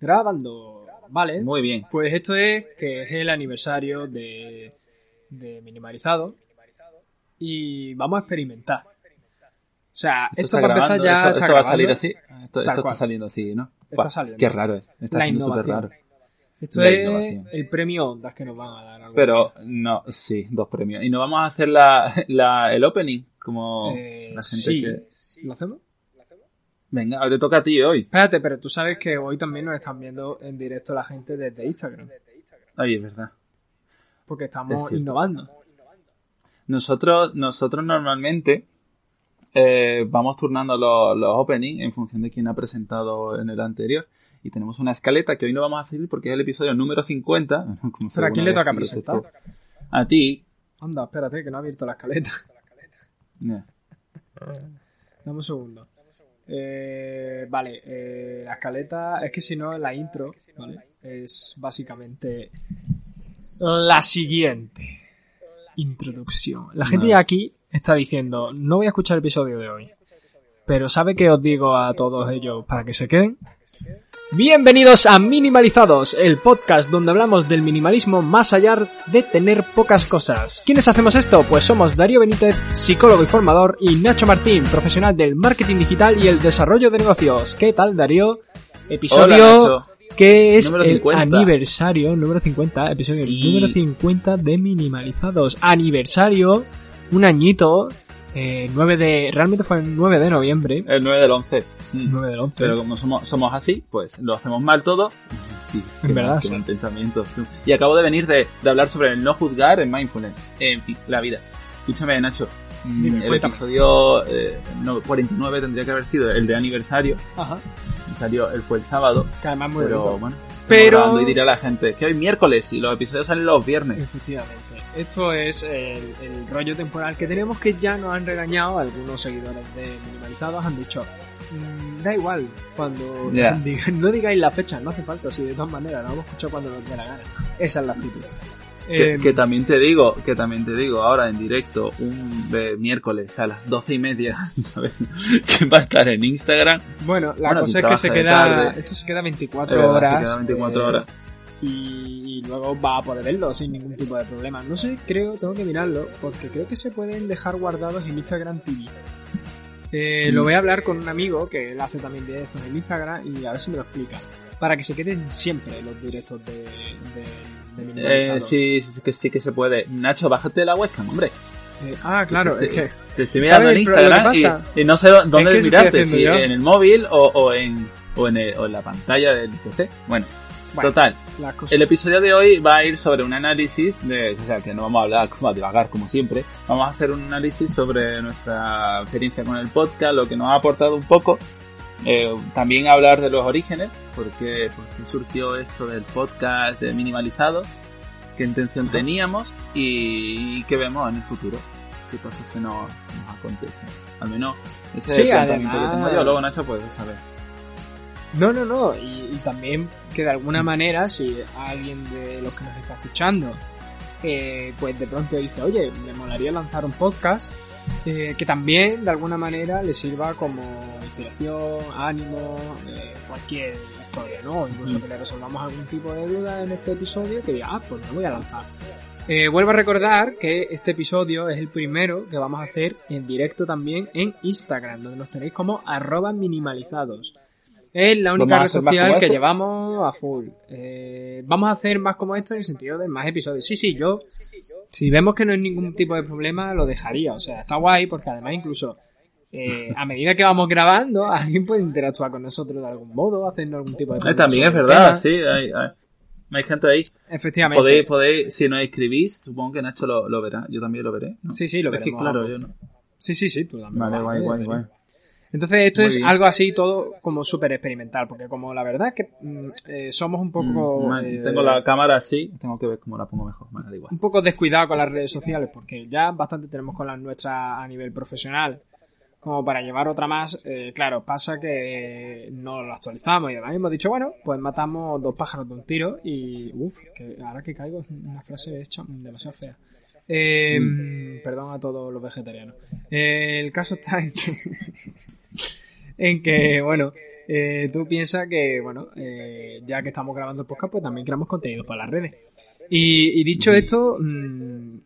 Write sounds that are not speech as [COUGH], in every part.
Grabando. Vale. Muy bien. Pues esto es que es el aniversario de, de Minimalizado. Y vamos a experimentar. O sea, esto, para empezar ya esto, está esto va a salir así. Esto, esto está saliendo así, ¿no? Está Buah, saliendo. Qué raro es. Está siendo súper raro. Esto La es innovación. el premio Ondas que nos van a dar. Pero, no, sí, dos premios. Y no vamos a hacer la, [LAUGHS] la, el opening, como Eh, la gente sí. que... ¿Lo hacemos? Venga, te toca a ti hoy. Espérate, pero tú sabes que hoy también nos están viendo en directo la gente desde Instagram. Ay, es verdad. Porque Es estamos cierto. innovando. Nosotros, nosotros normalmente eh, vamos turnando los, los openings en función de quién ha presentado en el anterior. Y tenemos una escaleta que hoy no vamos a seguir porque es el episodio número 50. [LAUGHS] como si Pero ¿a quién le toca presentar? esto. A ti. Anda, espérate, que no ha abierto la escaleta. Dame un segundo. Eh, vale, eh, la escaleta, es que si no, la intro, ¿vale? Es básicamente la siguiente. Introducción. La gente aquí está diciendo, no voy a escuchar el episodio de hoy. Pero ¿sabe qué os digo a todos ellos para que se queden? Bienvenidos a Minimalizados, el podcast donde hablamos del minimalismo más allá de tener pocas cosas. ¿Quiénes hacemos esto? Pues somos Darío Benítez, psicólogo y formador, y Nacho Martín, profesional del marketing digital y el desarrollo de negocios. ¿Qué tal, Darío? Episodio Hola, que es el 50. aniversario número 50, episodio Sí. número 50 de Minimalizados. Aniversario, un añito, eh, 9 de, realmente fue el 9 de noviembre, El 9 del 11. Mm. 9 del 11. Pero como somos, somos así, pues lo hacemos mal todo. Sí, En qué verdad, sí. mal pensamiento. Y acabo de venir de, de hablar sobre el no juzgar en mindfulness. En fin, la vida. Escúchame, Nacho. mm, Dime, el cuéntame. episodio eh, no, 49 tendría que haber sido el de aniversario. Ajá. Salió, él fue el sábado. Que además muy pero bonito. bueno. Pero- Y dirá la gente que hoy es miércoles y los episodios salen los viernes. Efectivamente. Esto es el, el rollo temporal que tenemos que ya nos han regañado algunos seguidores de Minimalizados. Han dicho, "Mm, da igual cuando Ya. [LAUGHS] digan- no digáis la fecha, no hace falta, si de todas maneras, lo vamos a escuchar cuando nos dé la gana. Esa es la actitud. Que, Eh, que también te digo, que también te digo ahora en directo, un de miércoles a las doce y media, [LAUGHS] ¿sabes? Que va a estar en Instagram. bueno, la bueno, cosa es que se queda, tarde. esto se queda Es 24 verdad, se horas. queda 24 eh, horas. y, y luego va a poder verlo sin ningún tipo de problema. No sé, creo, tengo que mirarlo, porque creo que se pueden dejar guardados en Instagram TV. Eh, Lo voy a hablar con un amigo que él hace también directos en Instagram y a ver si me lo explica. Para que se queden siempre los directos de, de, de Eh, sí, sí, que sí que se puede. Nacho, bájate la webcam, hombre. Eh, ah, claro, Te- es que... Te estoy mirando en ¿Sabes lo que Instagram y, y no sé dó- dónde mirarte, si yo. en el móvil o, o en, o, en el- o en la pantalla del PC. Bueno, Bueno, total. El episodio de hoy va a ir sobre un análisis de, o sea, que no vamos a hablar como a divagar como siempre. Vamos a hacer un análisis sobre nuestra experiencia con el podcast, lo que nos ha aportado un poco. Eh, también hablar de los orígenes, porque, porque surgió esto del podcast de minimalizado, qué intención teníamos y, qué vemos en el futuro, qué cosas que nos, nos acontecen. Al menos ese Sí, es el además- que tengo yo. Luego Nacho puede saber. No, no, no. Y, y también que de alguna manera, si alguien de los que nos está escuchando, eh, pues de pronto dice, oye, me molaría lanzar un podcast, eh, que también de alguna manera le sirva como inspiración, ánimo, eh, cualquier historia, ¿no? Incluso Mm. que le resolvamos algún tipo de duda en este episodio, que diga, ah, pues me voy a lanzar. Eh, vuelvo a recordar que este episodio es el primero que vamos a hacer en directo también en Instagram, donde nos tenéis como arroba minimalizados. Es la única ¿Vamos a red social que esto? llevamos a full. Eh, vamos a hacer más como esto en el sentido de más episodios. Sí, sí, yo, si vemos que no hay ningún tipo de problema, lo dejaría. O sea, está guay porque además incluso eh, a medida que vamos grabando, alguien puede interactuar con nosotros de algún modo, haciendo algún tipo de Eh, también es verdad, tema. sí, hay, hay, hay gente ahí. Efectivamente. Podéis, podéis, si nos escribís, supongo que Nacho lo, lo verá. Yo también lo veré. ¿no? Sí, sí, lo Es que claro, yo no. Sí, sí, sí, tú también. Vale, guay, guay, ver, guay. Entonces esto Muy es bien. algo así todo como súper experimental, porque como la verdad es que mm, eh, somos un poco... Mm, man, eh, tengo la cámara así, tengo que ver cómo la pongo mejor. Da igual. un poco descuidado con las redes sociales, porque ya bastante tenemos con las nuestras a nivel profesional, como para llevar otra más. eh, claro, pasa que no lo actualizamos y demás. Y hemos dicho, bueno, pues matamos dos pájaros de un tiro y, uff, que ahora que caigo es una frase hecha demasiado fea. Eh, Perdón a todos los vegetarianos. Eh, el caso está en que, en que bueno, eh, tú piensas que, bueno, eh, ya que estamos grabando el podcast, pues también creamos contenido para las redes. Y, y dicho esto, mm,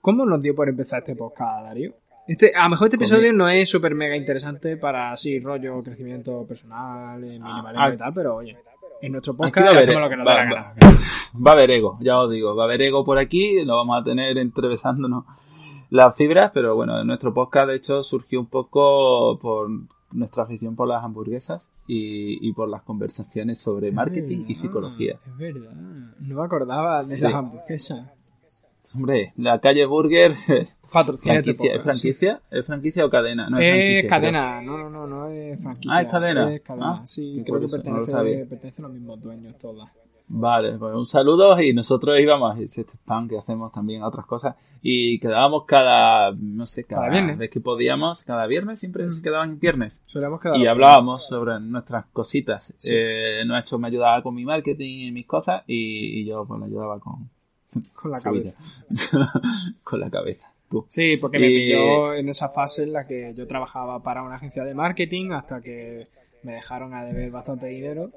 ¿cómo nos dio por empezar este podcast, Darío? Este, a lo mejor este episodio no es súper mega interesante para así rollo crecimiento personal, eh, minimalismo Ah, y tal, pero oye, en nuestro podcast va a haber- hacemos lo que nos da la va- gana. [LAUGHS] Va a haber ego, ya os digo, va a haber ego por aquí, lo vamos a tener entrevesándonos las fibras, pero bueno, nuestro podcast de hecho surgió un poco por nuestra afición por las hamburguesas y, y por las conversaciones sobre marketing y psicología. Es verdad, no me acordaba de Sí. las hamburguesas. Hombre, la calle Burger, [LAUGHS] Patrocina franquicia, ¿es franquicia? ¿Es franquicia o cadena? No, es, es franquicia, cadena, no, no, no, no es franquicia. Ah, es cadena. Es cadena, Ah, sí, creo que curioso, no lo pertenece, pertenece a los mismos dueños todas. Vale, pues un saludo y nosotros íbamos a este spam que hacemos también a otras cosas y quedábamos cada, no sé, cada, Cada viernes. vez que podíamos, cada viernes siempre Mm. se quedaban en viernes y hablábamos sobre nuestras cositas. Sí. Eh, Nacho me ayudaba con mi marketing y mis cosas y, y yo pues le ayudaba con [LAUGHS] con la cabeza. [LAUGHS] con la cabeza. Tú. Sí, porque me pilló en esa fase en la que yo trabajaba para una agencia de marketing hasta que me dejaron a deber bastante dinero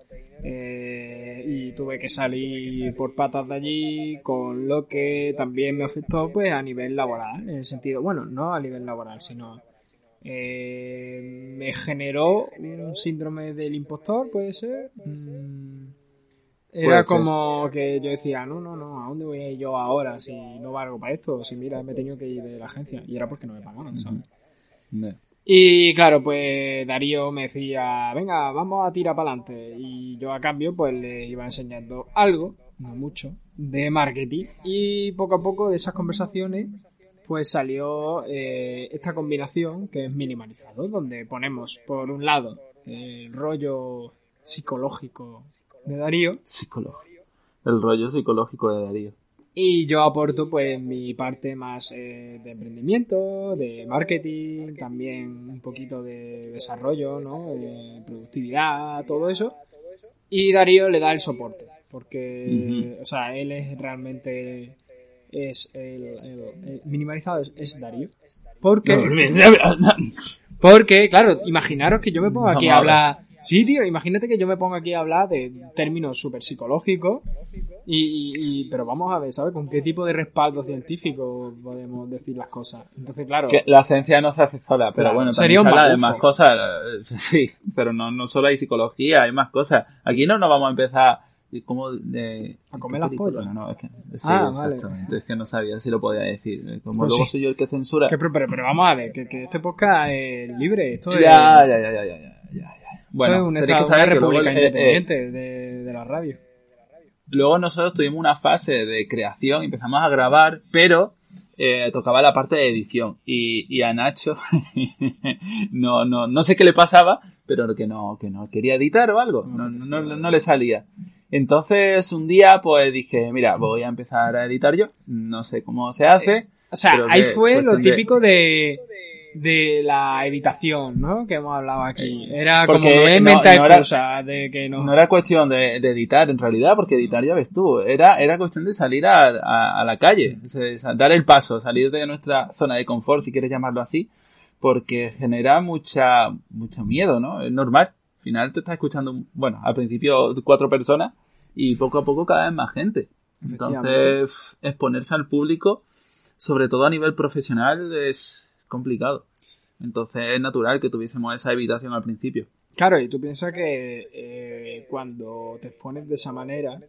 eh, y tuve que salir por patas de allí, con lo que también me afectó pues a nivel laboral, en el sentido, bueno, no a nivel laboral, sino eh, me generó un síndrome del impostor, puede ser. Mm, Era como que yo decía, no, no, no, ¿a dónde voy a ir yo ahora si no valgo para esto? Si mira, me he tenido que ir de la agencia. Y era porque no me pagaban, ¿sabes? Y claro, pues Darío me decía, venga, vamos a tirar para adelante. Y yo a cambio, pues le iba enseñando algo, no mucho, de marketing. Y poco a poco de esas conversaciones, pues salió eh, esta combinación que es minimalizado, donde ponemos por un lado el rollo psicológico de Darío Psicológico. El rollo psicológico de Darío. Y yo aporto pues mi parte más eh, de emprendimiento, de marketing, también un poquito de desarrollo, ¿no? De productividad, todo eso. Y Darío le da el soporte, porque, o sea, él es realmente es el, el- el minimalizado es, es Darío. Porque, [LAUGHS] porque, claro, imaginaros que yo me pongo aquí a hablar. Sí, tío, imagínate que yo me pongo aquí a hablar de términos súper psicológicos. Y, y- y- pero vamos a ver, ¿sabes? ¿Con qué tipo de respaldo científico podemos decir las cosas? Entonces, claro. Que la ciencia no se hace sola, pero Claro, bueno, sería también se habla de más cosas. eh, [LAUGHS] Sí, pero no, no solo hay psicología, hay más cosas. Aquí no nos vamos a empezar como de... A comer ¿qué las pollas. No, no, es que, sí, Ah, vale. exactamente. Es que no sabía si lo podía decir. Eh, Como Pues luego sí. soy yo el que censura. que- pero, pero, pero vamos a ver, que, que este podcast es libre. Esto es, Ya, ya, ya, ya, ya, ya, ya, Bueno, un que saber que luego, república eh, eh, independiente de, de la radio. Luego nosotros tuvimos una fase de creación, empezamos a grabar, pero eh, tocaba la parte de edición. Y, y a Nacho, [LAUGHS] no, no, no sé qué le pasaba, pero que no, que no quería editar o algo, no, no, no, no le salía. Entonces un día pues dije, mira, voy a empezar a editar yo, no sé cómo se hace. O sea, ahí fue lo cuestión de- típico de, de la evitación, ¿no? Que hemos hablado aquí. Era como no no- mental no era- excusa de que no... No era cuestión de, de editar en realidad, porque editar ya ves tú, era, era cuestión de salir a, a- a la calle, o sea, dar el paso, salir de nuestra zona de confort, si quieres llamarlo así, porque genera mucha, mucho miedo, ¿no? Es normal. Al final te estás escuchando, bueno, al principio cuatro personas y poco a poco cada vez más gente. Entonces, exponerse al público, sobre todo a nivel profesional, es complicado. Entonces es natural que tuviésemos esa evitación al principio. Claro, y tú piensas que eh, cuando te expones de esa manera,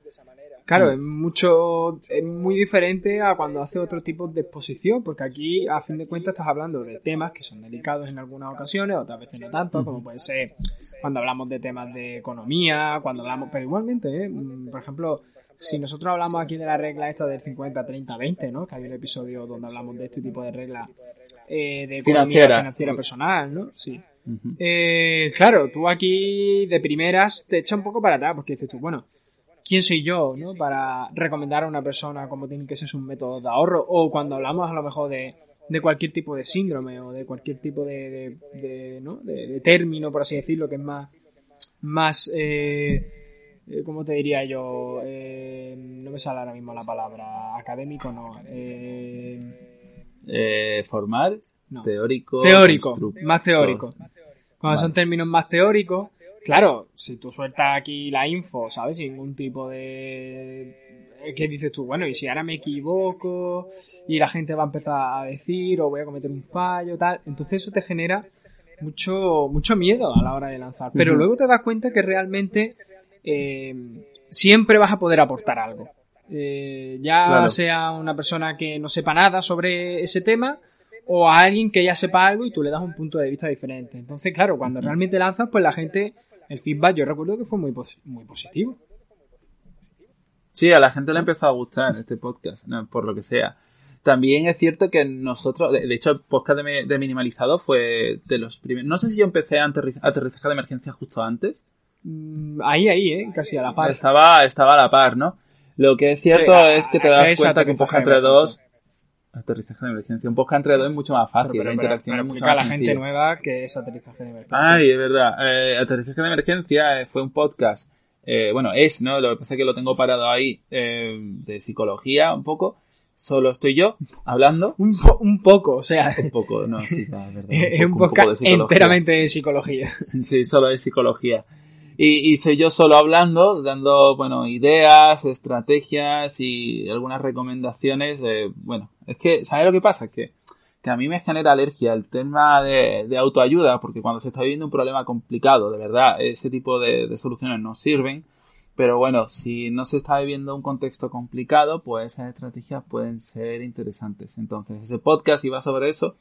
claro, Mm. es mucho, es muy diferente a cuando haces otro tipo de exposición, porque aquí a fin de cuentas estás hablando de temas que son delicados en algunas ocasiones, otras veces no tanto, como puede ser cuando hablamos de temas de economía, cuando hablamos, pero igualmente, ¿eh? Mm, por ejemplo, si nosotros hablamos aquí de la regla esta del 50, 30, 20, ¿no? Que hay un episodio donde hablamos de este tipo de reglas eh, de economía Financiera. financiera personal, ¿no? Sí. Eh, claro, tú aquí de primeras te echa un poco para atrás porque dices tú, bueno, ¿quién soy yo ¿no? para recomendar a una persona cómo tiene que ser sus métodos de ahorro? O cuando hablamos a lo mejor de, de cualquier tipo de síndrome o de cualquier tipo de, de, de, ¿no? de, término, por así decirlo, que es más, más eh, eh, ¿cómo te diría yo? Eh, no me sale ahora mismo la palabra académico, no. Eh, Eh, formal, no. teórico. teórico, más teórico. Cuando son términos más teóricos, claro, si tú sueltas aquí la info, ¿sabes? Sin ningún tipo de... ¿Qué dices tú? Bueno, y si ahora me equivoco y la gente va a empezar a decir o voy a cometer un fallo, tal, entonces eso te genera mucho, mucho miedo a la hora de lanzar. Pero luego te das cuenta que realmente eh, siempre vas a poder aportar algo. Eh, ya sea una persona que no sepa nada sobre ese tema o a alguien que ya sepa algo y tú le das un punto de vista diferente. Entonces, claro, cuando realmente lanzas, pues la gente, el feedback yo recuerdo que fue muy, muy positivo. Sí, a la gente le empezó a gustar este podcast, por lo que sea. También es cierto que nosotros, de, hecho, el podcast de, Minimalizado fue de los primeros. No sé si yo empecé a aterrizaje de emergencia justo antes. Mm, ahí, ahí, ¿eh? Casi a la par. Estaba, estaba a la par, ¿no? Lo que es cierto es que te das cuenta que un podcast entre dos. Aterrizaje de emergencia. Un podcast entre dos es mucho más fácil. la interacción es mucho más a la gente nueva que es aterrizaje de emergencia. Ay, es verdad. Eh, aterrizaje de emergencia eh, fue un podcast. Eh, bueno, es, ¿no? Lo que pasa es que lo tengo parado ahí de psicología un poco. Solo estoy yo hablando. Un, un poco, o sea. Un poco, no, sí, es verdad. [LAUGHS] Es un, podcast enteramente de psicología. Sí, solo de psicología. Y, y, soy yo solo hablando, dando, bueno, ideas, estrategias y algunas recomendaciones. Eh, bueno, es que, ¿sabes lo que pasa? Que, que a mí me genera alergia el tema de, de, autoayuda, porque cuando se está viviendo un problema complicado, de verdad, ese tipo de, de soluciones no sirven. Pero bueno, si no se está viviendo un contexto complicado, pues esas estrategias pueden ser interesantes. Entonces, ese podcast iba sobre eso,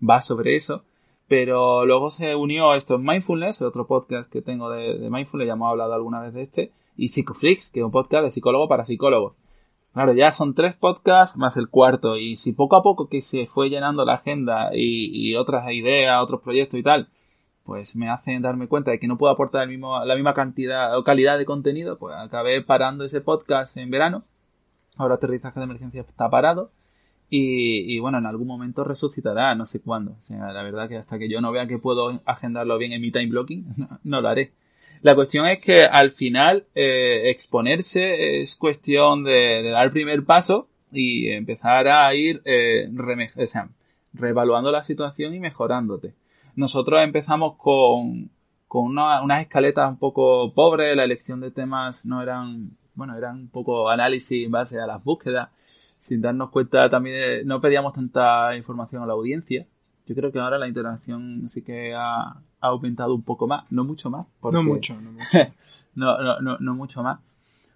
va sobre eso pero luego se unió esto en Mindfulness, otro podcast que tengo de, Mindfulness, ya hemos hablado alguna vez de este, y Psychoflix, que es un podcast de psicólogo para psicólogos. Claro, ya son tres podcasts más el cuarto, y si poco a poco que se fue llenando la agenda y, otras ideas, otros proyectos y tal, pues me hacen darme cuenta de que no puedo aportar el mismo, la misma cantidad o calidad de contenido, pues acabé parando ese podcast en verano. Ahora aterrizaje de emergencia está parado y, bueno, en algún momento resucitará, no sé cuándo. O sea, la verdad que hasta que yo no vea que puedo agendarlo bien en mi time blocking, [LAUGHS] no, lo haré. La cuestión es que al final eh, exponerse es cuestión de, dar el primer paso y empezar a ir eh, reevaluando la situación y mejorándote. Nosotros empezamos con, con unas escaletas un poco pobres, la elección de temas no eran, bueno, eran un poco análisis en base a las búsquedas sin darnos cuenta también no pedíamos tanta información a la audiencia. Yo creo que ahora la interacción sí que ha, aumentado un poco más, no mucho más. no mucho, no [LAUGHS] mucho. no, no, no, mucho más.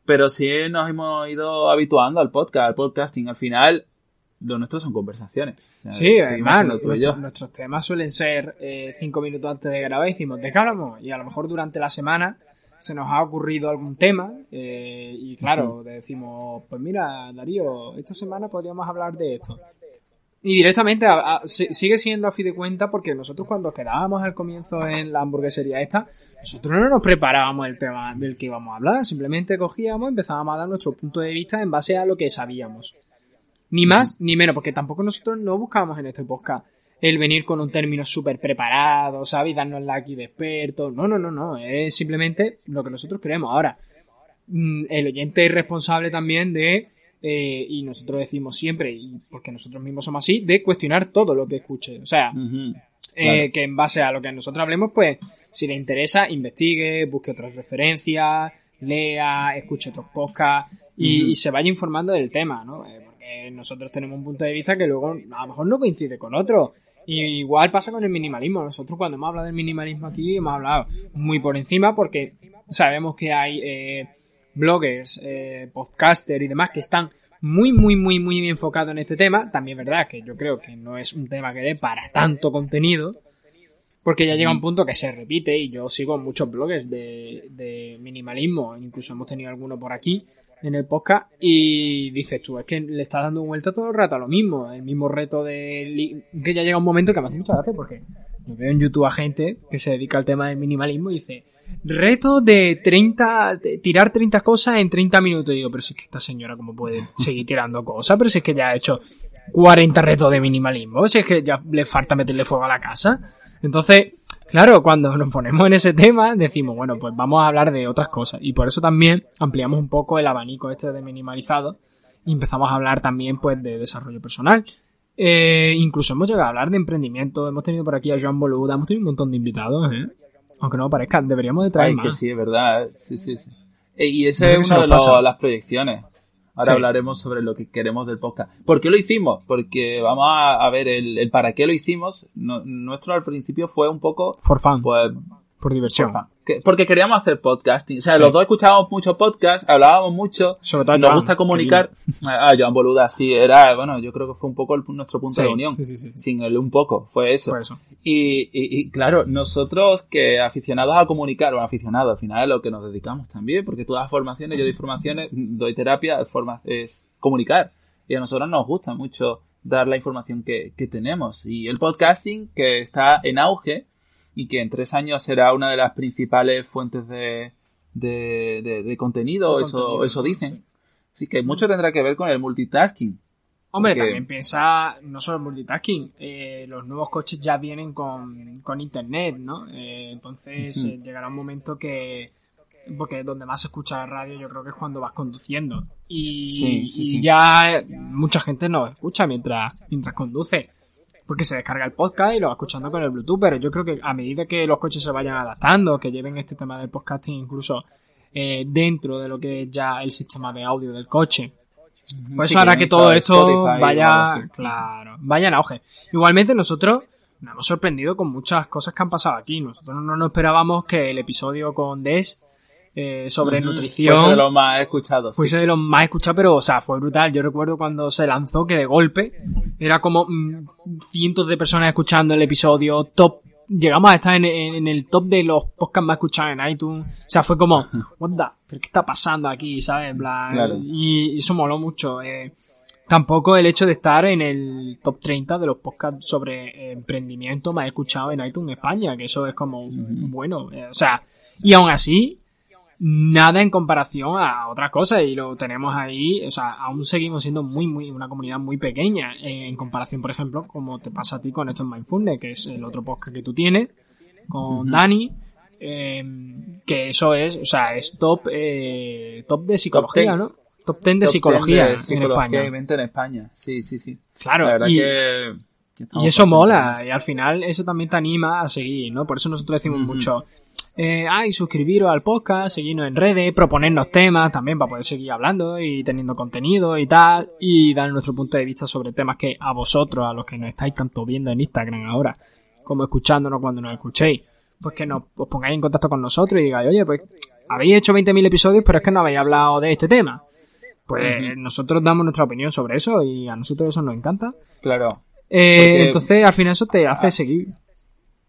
Pero sí nos hemos ido habituando al podcast, al podcasting. Al final, lo nuestro son conversaciones. sí, además, nuestros, temas suelen ser eh, cinco minutos antes de grabar y decimos, ¿de qué hablamos? Y a lo mejor durante la semana se nos ha ocurrido algún tema eh, y claro, decimos, pues mira, Darío, esta semana podríamos hablar de esto. Y directamente sigue siendo a fin de cuenta porque nosotros cuando quedábamos al comienzo en la hamburguesería esta, nosotros no nos preparábamos el tema del que íbamos a hablar, simplemente cogíamos, empezábamos a dar nuestro punto de vista en base a lo que sabíamos. Ni más ni menos, porque tampoco nosotros no buscábamos en este podcast el venir con un término súper preparado, ¿sabes? Darnos la aquí de experto. No, no, no, no. Es simplemente lo que nosotros creemos. Ahora, mm, el oyente es responsable también de, eh, y nosotros decimos siempre, y porque nosotros mismos somos así, de cuestionar todo lo que escuche. O sea, eh, que en base a lo que nosotros hablemos, pues, si le interesa, investigue, busque otras referencias, lea, escuche otros podcasts y, se vaya informando del tema, ¿no? Eh, porque nosotros tenemos un punto de vista que luego a lo mejor no coincide con otro. Y igual pasa con el minimalismo. Nosotros cuando hemos hablado del minimalismo aquí hemos hablado muy por encima porque sabemos que hay eh, bloggers, eh, podcasters y demás que están muy, muy, muy, muy enfocados en este tema. También es verdad que yo creo que no es un tema que dé para tanto contenido. Porque ya llega un punto que se repite y yo sigo muchos bloggers de, de minimalismo. Incluso hemos tenido algunos por aquí en el podcast y dices tú, es que le estás dando vuelta todo el rato a lo mismo, el mismo reto de que ya llega un momento que me hace mucha gracia porque yo veo en YouTube a gente que se dedica al tema del minimalismo y dice, reto de 30, tirar 30 cosas en 30 minutos. Y digo, pero si es que esta señora cómo puede seguir tirando cosas, pero si es que ya ha hecho 40 retos de minimalismo, si es que ya le falta meterle fuego a la casa. Entonces, Claro, cuando nos ponemos en ese tema, decimos, bueno, pues vamos a hablar de otras cosas. Y por eso también ampliamos un poco el abanico este de minimalizado y empezamos a hablar también, pues, de desarrollo personal. Eh, incluso hemos llegado a hablar de emprendimiento, hemos tenido por aquí a Joan Boluda, hemos tenido un montón de invitados, ¿eh? Aunque no parezca, deberíamos de traer Ay, más. que sí, es verdad. Sí, sí, sí. Eh, Y esa No sé qué es una de los- las proyecciones. Ahora Sí. hablaremos sobre lo que queremos del podcast. ¿Por qué lo hicimos? Porque vamos a, a ver el, el para qué lo hicimos. No- nuestro al principio fue un poco, For fun, pues, por diversión. porfa, porque queríamos hacer podcasting. O sea, Sí. los dos escuchábamos mucho podcast, hablábamos mucho, Sobre todo nos Joan, gusta comunicar. [LAUGHS] Ah, Joan Boluda, sí, era, bueno, yo creo que fue un poco el- nuestro punto Sí, de unión. sí, sí, sí. Sin el un poco, fue eso. Por eso. Y, y- y, claro, nosotros que aficionados a comunicar, o aficionados, al final es lo que nos dedicamos también, porque todas las formaciones, yo doy formaciones, doy terapia, forma, es comunicar. Y a nosotros nos gusta mucho dar la información que, que tenemos. Y el podcasting, que está en auge y que en tres años será una de las principales fuentes de, de, de- de contenido, eso, contenido, eso dicen. sí. Así que mucho tendrá que ver con el multitasking. Hombre, Porque- también piensa, no solo el multitasking, eh, los nuevos coches ya vienen con, con internet, ¿no? Eh, entonces eh, llegará un momento que, porque donde más se escucha la radio yo creo que es cuando vas conduciendo. Y, Sí, sí, y sí. ya mucha gente nos escucha mientras, mientras conduce. Porque se descarga el podcast y lo va escuchando con el Bluetooth, pero yo creo que a medida que los coches se vayan adaptando, que lleven este tema del podcasting incluso eh, dentro de lo que es ya el sistema de audio del coche, pues Sí, eso hará que que todo esto Spotify vaya, claro, vaya en auge. Igualmente nosotros nos hemos sorprendido con muchas cosas que han pasado aquí. Nosotros no nos esperábamos que el episodio con Des eh, sobre Ujú. nutrición Fuese de los más escuchados. sí. fuese de los más escuchados, pero o sea, fue brutal. Yo recuerdo cuando se lanzó que de golpe era como mm, cientos de personas escuchando el episodio, top llegamos a estar en, en- en el top de los podcasts más escuchados en iTunes. O sea, fue como, [LAUGHS] what the, ¿pero qué está pasando aquí? ¿Sabes? Claro. y, y eso moló mucho. Eh, tampoco el hecho de estar en el top 30 de los podcasts sobre eh, emprendimiento más escuchados en iTunes España, que eso es como, bueno, eh, o sea, y aún así, nada en comparación a otras cosas y lo tenemos ahí, o sea, aún seguimos siendo muy, muy, una comunidad muy pequeña eh, en comparación, por ejemplo, como te pasa a ti con esto en Mindfulness, que es el otro podcast que tú tienes, con Ujú. Dani, eh, que eso es, o sea, es top, eh, top de psicología. ¿no? Top 10 de Top psicología, 10 de en psicología España. y mente en España. Sí, sí, sí. Claro, La verdad y, que... y eso mola, y al final eso también te anima a seguir, ¿no? Por eso nosotros decimos mucho, eh, ay, suscribiros al podcast, seguirnos en redes, proponernos temas también para poder seguir hablando y teniendo contenido y tal, y dar nuestro punto de vista sobre temas que a vosotros, a los que nos estáis tanto viendo en Instagram ahora, como escuchándonos cuando nos escuchéis, pues que nos, os pongáis en contacto con nosotros y digáis, oye, pues habéis hecho 20.000 episodios, pero es que no habéis hablado de este tema. Pues nosotros damos nuestra opinión sobre eso y a nosotros eso nos encanta. Claro. Eh, entonces, al final eso te hace Ah. seguir.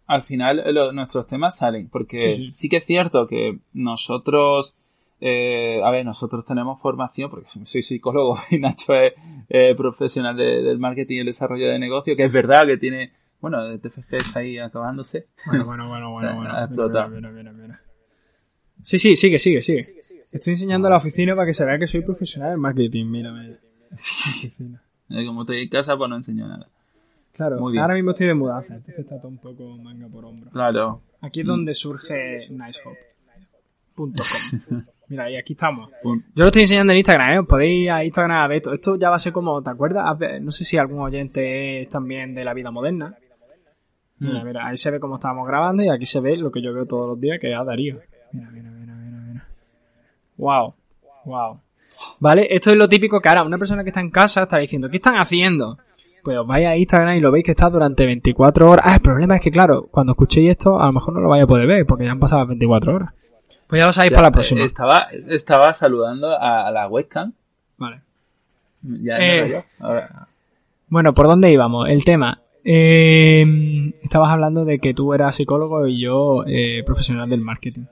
Al final eh, lo- nuestros temas salen, porque Sí, sí, sí. que es cierto que nosotros... eh, a ver, nosotros tenemos formación, porque soy psicólogo [LAUGHS] y Nacho es eh, profesional de- del marketing y el desarrollo de negocio, que es verdad que tiene, bueno, el TFG está ahí acabándose. Bueno, bueno, bueno, [LAUGHS] bueno. Ha bueno. explotado. Mira, mira, mira, mira. Sí, sí, sigue, sigue, sigue. Estoy enseñando a la oficina para que se vea que soy profesional en marketing. Mira, mira. [LAUGHS] Como estoy en casa, pues no enseño nada. Claro, Muy bien. ahora mismo estoy de mudanza, entonces está todo un poco manga por hombro. Claro. Aquí es donde surge nicehop.com. [LAUGHS] Mira, y aquí estamos. Yo lo estoy enseñando en Instagram, ¿eh? Os Podéis ir a Instagram a ver esto. Esto ya va a ser como, ¿te acuerdas? No sé si algún oyente es también de la vida moderna. Mira, Mm. mira, ahí se ve cómo estábamos grabando y aquí se ve lo que yo veo todos los días, que es a Darío. Mira, mira, mira, mira, mira. Wow, wow. Vale, esto es lo típico que ahora una persona que está en casa está diciendo, ¿qué están haciendo? Pues os vais a Instagram y lo veis que está durante 24 horas. Ah, el problema es que, claro, cuando escuchéis esto, a lo mejor no lo vais a poder ver porque ya han pasado 24 horas. Pues ya lo sabéis Ya, para la eh, próxima. Estaba, estaba saludando a, a la webcam. Vale. Ya Eh. Ahora- Bueno, ¿por dónde íbamos? El tema. Eh, estabas hablando de que tú eras psicólogo y yo eh, profesional del marketing.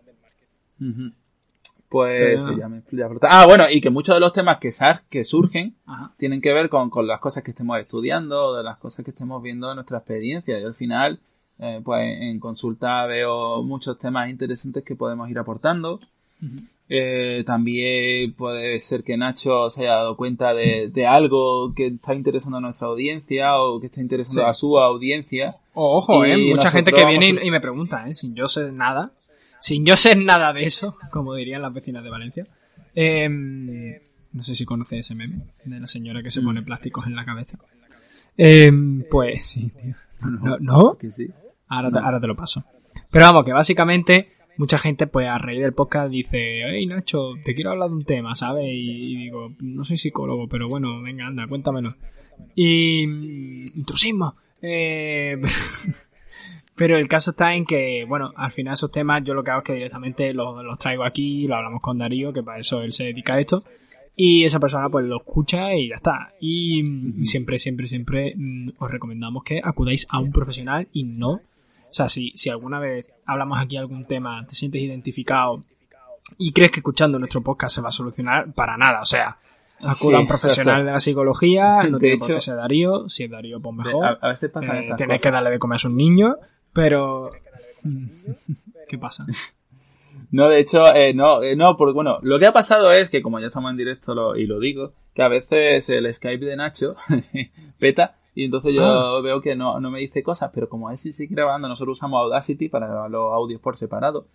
Pues Pero- ya me ya. Ah, bueno, y que muchos de los temas que, surgen Ajá. tienen que ver con, con las cosas que estemos estudiando, de las cosas que estemos viendo en nuestra experiencia. Y al final, eh, pues en consulta veo muchos temas interesantes que podemos ir aportando. Eh, también puede ser que Nacho se haya dado cuenta de, de algo que está interesando a nuestra audiencia o que está interesando Sí. a su audiencia. O, ojo, eh, mucha gente que viene y, y me pregunta, eh, sin yo ser nada, sin yo ser nada de eso, como dirían las vecinas de Valencia. Eh, no sé si conoce ese meme de la señora que se pone plásticos en la cabeza. Eh, pues sí, tío. No. Ahora te, ahora te lo paso. Pero vamos, que básicamente mucha gente pues a raíz del podcast dice, hey Nacho, te quiero hablar de un tema, ¿sabes? Y, digo, no soy psicólogo, pero bueno, venga, anda, cuéntamelo. Y... Mm, intrusismo. Eh... [LAUGHS] Pero el caso está en que, bueno, al final esos temas yo lo que hago es que directamente los, los traigo aquí, lo hablamos con Darío, que para eso él se dedica a esto, y esa persona pues lo escucha y ya está. Y siempre, siempre, siempre mm, os recomendamos que acudáis a un profesional y no. O sea, si, si alguna vez hablamos aquí algún tema, te sientes identificado y crees que escuchando nuestro podcast se va a solucionar, para nada. O sea, acuda a un profesional de la psicología, [LAUGHS] no tiene por qué ser Darío, si es Darío, pues mejor. A, veces pasa eh, Tienes que darle de comer a sus niños [LAUGHS] pero... ¿Qué pasa? [LAUGHS] No, de hecho, eh, no, eh, no, porque bueno, lo que ha pasado es que como ya estamos en directo y lo digo, que a veces el Skype de Nacho [LAUGHS] peta y entonces yo ah. veo que no, no me dice cosas, pero como él sí sigue grabando, nosotros usamos Audacity para grabar los audios por separado.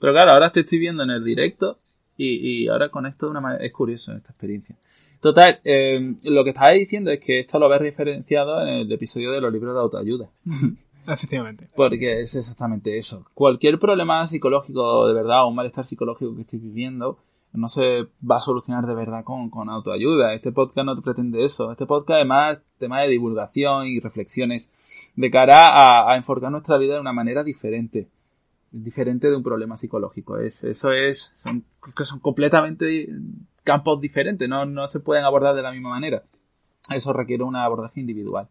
Pero claro, ahora te estoy viendo en el directo y, y ahora con esto de una manera, es curioso esta experiencia. Total, eh, lo que estaba diciendo es que esto lo ves referenciado en el episodio de los libros de autoayuda. Efectivamente. Porque es exactamente eso. Cualquier problema psicológico de verdad o un malestar psicológico que estéis viviendo no se va a solucionar de verdad con, con autoayuda. Este podcast no te pretende eso. Este podcast es más tema de divulgación y reflexiones de cara a, a enfocar nuestra vida de una manera diferente. Diferente de un problema psicológico. Es, eso es, son, son completamente campos diferentes. No, no se pueden abordar de la misma manera. Eso requiere un abordaje individual.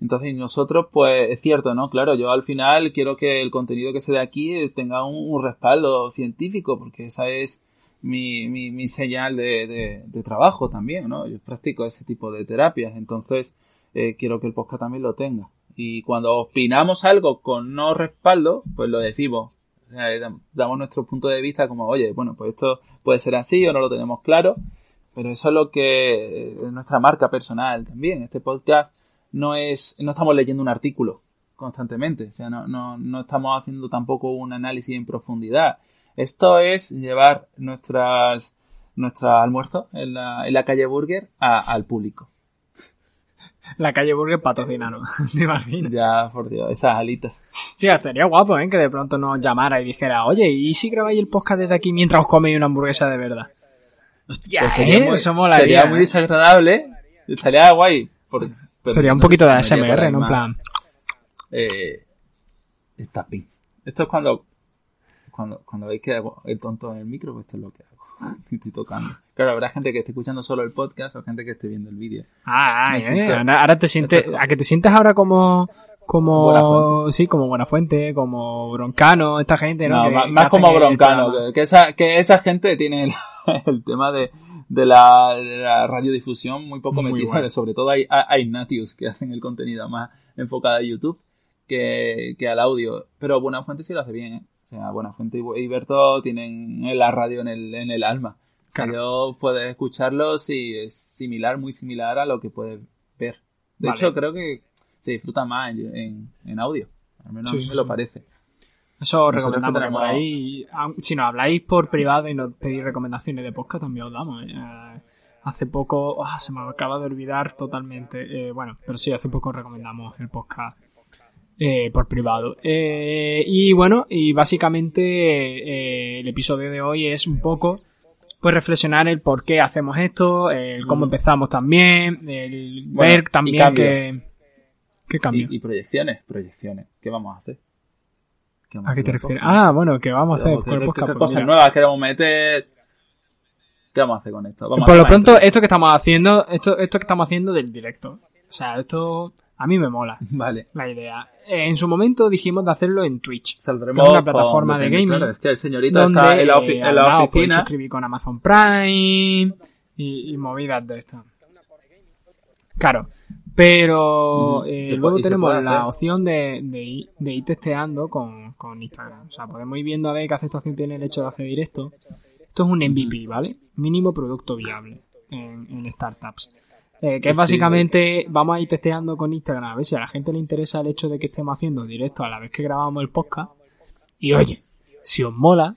Entonces nosotros, pues es cierto, ¿no? Claro, yo al final quiero que el contenido que se dé aquí tenga un, respaldo científico, porque esa es mi, mi, mi señal de, de, trabajo también, ¿no? Yo practico ese tipo de terapias, entonces eh, quiero que el podcast también lo tenga. Y cuando opinamos algo con no respaldo, pues lo decimos. damos nuestro punto de vista como, oye, bueno, pues esto puede ser así o no lo tenemos claro, pero eso es lo que es nuestra marca personal también. Este podcast no es, no estamos leyendo un artículo constantemente, o sea, no, no, no estamos haciendo tampoco un análisis en profundidad. Esto es llevar nuestras, nuestra almuerzo en la, en la calle Burger al público. La calle Burger patrocinaron, [LAUGHS] ¿te imaginas? Ya, por Dios, esas alitas. Sí, sería guapo, ¿eh? Que de pronto nos llamara y dijera, oye, ¿y si grabáis el podcast desde aquí mientras os coméis una hamburguesa de verdad? Hostia, pues sería, ¿eh? muy, Eso sería muy ¿eh? desagradable. Estaría guay. Porque Sería un poquito de ASMR, ¿no? En plan. Eh, tapping. Esto es cuando, cuando, cuando veis que hago el tonto en el micro, pues esto es lo que hago. [LAUGHS] Estoy tocando. Claro, habrá gente que esté escuchando solo el podcast o gente que esté viendo el vídeo. Ah, eh, ahora te sientes, a que te sientes ahora como, como, sí, como Buenafuente, como Broncano, esta gente, ¿no? más, como Broncano, que, esa, que esa gente tiene el [LAUGHS] tema de, de la, de la radiodifusión muy poco muy Sobre todo hay, hay Natius que hacen el contenido más enfocado a YouTube que, que al audio. Pero Buenafuente sí lo hace bien, ¿eh? O sea, Buenafuente y Berto tienen la radio en el, en el alma. Claro. puedes escucharlos y es similar, muy similar a lo que puedes ver. De hecho, creo que se disfruta más en, en, audio. Al menos a mí me lo parece. Eso os recomendamos por ahí. Si nos habláis por privado y nos pedís recomendaciones de podcast, también os damos. ¿eh? hace poco, ah, se me acaba de olvidar totalmente. Eh, bueno, pero sí, hace poco recomendamos el podcast eh, por privado. y bueno, y básicamente el episodio de hoy es un poco pues reflexionar el por qué hacemos esto, el cómo empezamos también, el ver también que... ¿Qué cambio? y proyecciones, proyecciones. ¿Qué vamos a hacer? ¿A qué te refieres? Ah, bueno, ¿qué vamos a hacer? ¿Qué, qué, qué cosas nuevas queremos meter? ¿Qué vamos a hacer con esto? Por lo pronto, esto que estamos haciendo, esto, esto que estamos haciendo del directo. O sea, esto a mí me mola. [LAUGHS] Vale. La idea. Eh, en su momento dijimos de hacerlo en Twitch. Saldremos una plataforma de gaming. Claro, es que el señorito está en la, en la oficina. suscribir con Amazon Prime y, y movidas de esto. Claro. Pero eh, luego tenemos la opción de, de, de, ir testeando con, con Instagram. O sea, podemos ir viendo a ver qué aceptación tiene el hecho de hacer directo. Esto es un MVP, ¿vale? Mínimo producto viable en, en startups. Eh, que es básicamente, vamos a ir testeando con Instagram a ver si a la gente le interesa el hecho de que estemos haciendo directo a la vez que grabamos el podcast. Y oye, si os mola,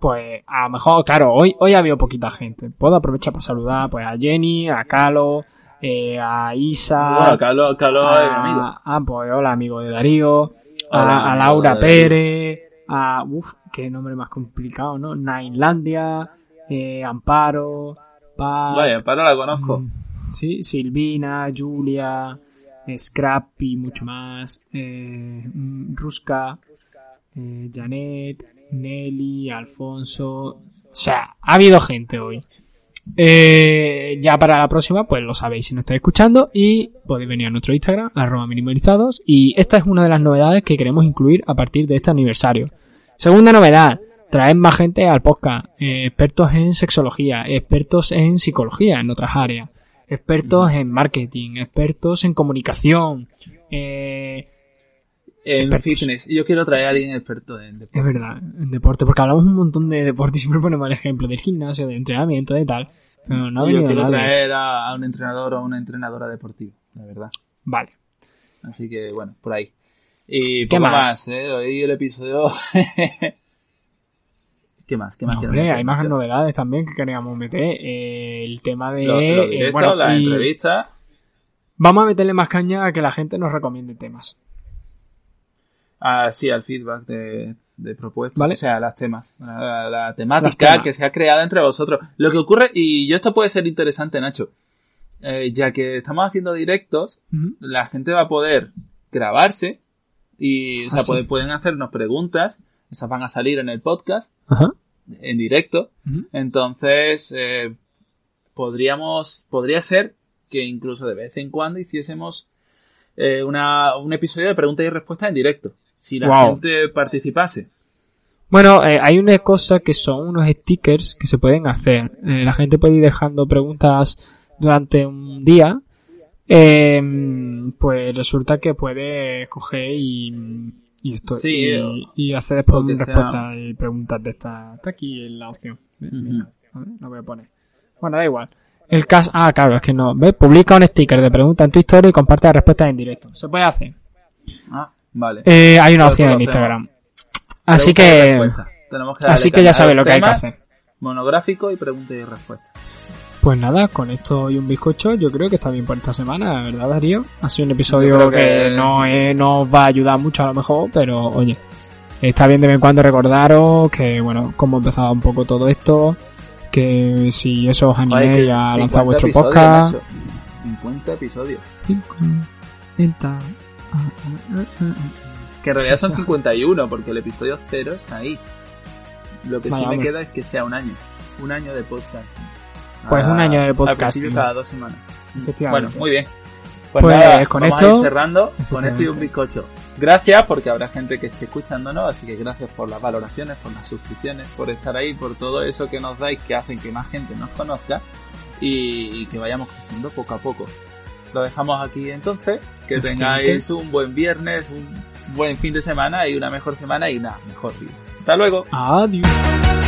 pues a lo mejor, claro, hoy, hoy ha habido poquita gente. Puedo aprovechar para saludar pues a Jenny, a Calo, eh, a Isa. Bueno, Carlos, Carlos a, amigo. Ah, pues hola, amigo de Darío. a, Laura Pérez. a, uff, qué nombre más complicado, ¿no? Nainlandia, eh, Amparo, Paz, Vaya, Amparo la conozco. mm, sí, Silvina, Julia, eh, Scrap y mucho más, eh, mm, Ruska, eh, Janet, Nelly, Alfonso, o sea, ha habido gente hoy. Eh, ya para la próxima, pues lo sabéis si no estáis escuchando y podéis venir a nuestro Instagram, arroba minimalizados y esta es una de las novedades que queremos incluir a partir de este aniversario. Segunda novedad, traer más gente al podcast, eh, expertos en sexología, expertos en psicología en otras áreas, expertos en marketing, expertos en comunicación, eh, En expertos. fitness. Yo quiero traer a alguien experto en deporte. Es verdad, en deporte, porque hablamos un montón de deporte y siempre ponemos el ejemplo del gimnasio, de entrenamiento, de tal. Pero no ha Yo quiero nadie. traer a, a un entrenador o a una entrenadora deportiva, la verdad. Vale. Así que, bueno, por ahí. Y ¿Qué más? más, ¿eh? Hoy el episodio... [LAUGHS] ¿Qué más? ¿Qué más? No, hombre, hay más novedades también que queríamos meter. Eh, el tema de. Los, los eh, bueno, las y entrevistas. Vamos a meterle más caña a que la gente nos recomiende temas. Ah, sí, al feedback de, de propuestas. Vale. O sea, las temas. La, la- temática temas. que se ha creado entre vosotros. Lo que ocurre, y yo esto puede ser interesante, Nacho. eh, ya que estamos haciendo directos, la gente va a poder grabarse y o sea, Ah, sí. pueden, hacernos preguntas. Esas van a salir en el podcast, en directo. Entonces, eh, podríamos, podría ser que incluso de vez en cuando hiciésemos eh, una, un episodio de preguntas y respuestas en directo. Si la Wow. gente participase. Bueno, eh, hay una cosa que son unos stickers que se pueden hacer. Eh, la gente puede ir dejando preguntas durante un día. Eh, pues resulta que puede coger y, y esto Sí, y, y hacer después respuestas y preguntas de esta. Está aquí en la opción. A ver, la voy a poner. Bueno, da igual. El caso, ah, claro, es que no. ¿Ves? Publica un sticker de pregunta en tu historia y comparte las respuestas en directo. Se puede hacer. Ah, vale. Eh, hay una opción en. Instagram. Así que, así que ya sabes lo que hay que hacer. Monográfico y preguntas y respuestas. Pues nada, con esto y un bizcocho, yo creo que está bien por esta semana, verdad, Darío. Ha sido un episodio que... que- no es- nos va a ayudar mucho a lo mejor, pero oye, está bien de vez en cuando recordaros que, bueno, cómo empezaba un poco todo esto, que si eso os animéis a 50 lanzar vuestro podcast. Nacho. 50 episodios. 50. Ah, ah, ah, ah. Que en realidad son 51, porque el episodio 0 está ahí. Lo que Vaya, sí me hombre. queda es que sea un año. Un año de podcast. Pues un año de Al principio cada dos semanas. Bueno, muy bien. Pues, Pues, nada, con vamos esto- a ir cerrando con esto y un bizcocho. Gracias, porque habrá gente que esté escuchándonos, así que gracias por las valoraciones, por las suscripciones, por estar ahí, por todo eso que nos dais, que hacen que más gente nos conozca y, y que vayamos creciendo poco a poco. Lo dejamos aquí entonces, que tengáis un buen viernes, un buen fin de semana y una mejor semana y nada, mejor vida. Hasta luego. Adiós.